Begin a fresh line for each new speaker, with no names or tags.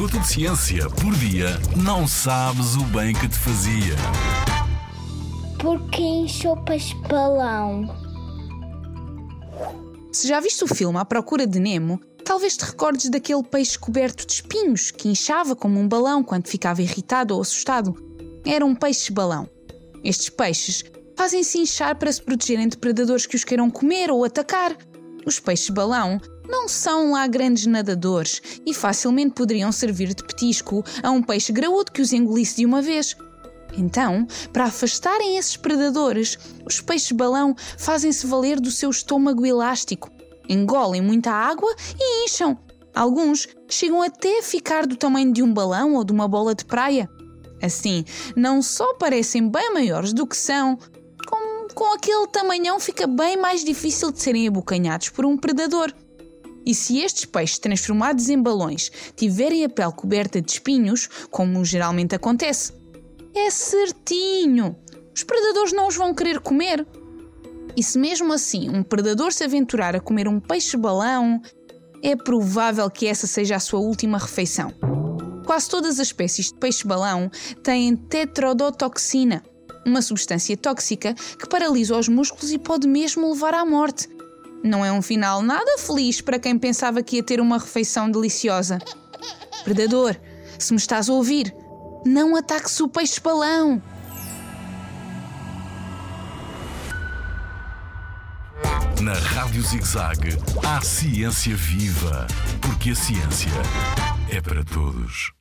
minuto de ciência por dia, não sabes o bem que te fazia.
Porque em sopas balão.
Se já viste o filme À Procura de Nemo, talvez te recordes daquele peixe coberto de espinhos que inchava como um balão quando ficava irritado ou assustado. Era um peixe-balão. Estes peixes fazem-se inchar para se protegerem de predadores que os queiram comer ou atacar. Os peixes-balão não são lá grandes nadadores e facilmente poderiam servir de petisco a um peixe graúdo que os engolisse de uma vez. Então, para afastarem esses predadores, os peixes-balão fazem-se valer do seu estômago elástico, engolem muita água e incham. Alguns chegam até a ficar do tamanho de um balão ou de uma bola de praia. Assim, não só parecem bem maiores do que são, com aquele tamanhão fica bem mais difícil de serem abocanhados por um predador. E se estes peixes transformados em balões tiverem a pele coberta de espinhos, como geralmente acontece, é certinho! Os predadores não os vão querer comer. E se mesmo assim um predador se aventurar a comer um peixe-balão, é provável que essa seja a sua última refeição. Quase todas as espécies de peixe-balão têm tetrodotoxina, uma substância tóxica que paralisa os músculos e pode mesmo levar à morte. Não é um final nada feliz para quem pensava que ia ter uma refeição deliciosa. Predador, se me estás a ouvir, não ataques o peixe-balão!
Na Rádio ZigZag, há ciência viva, porque a ciência é para todos.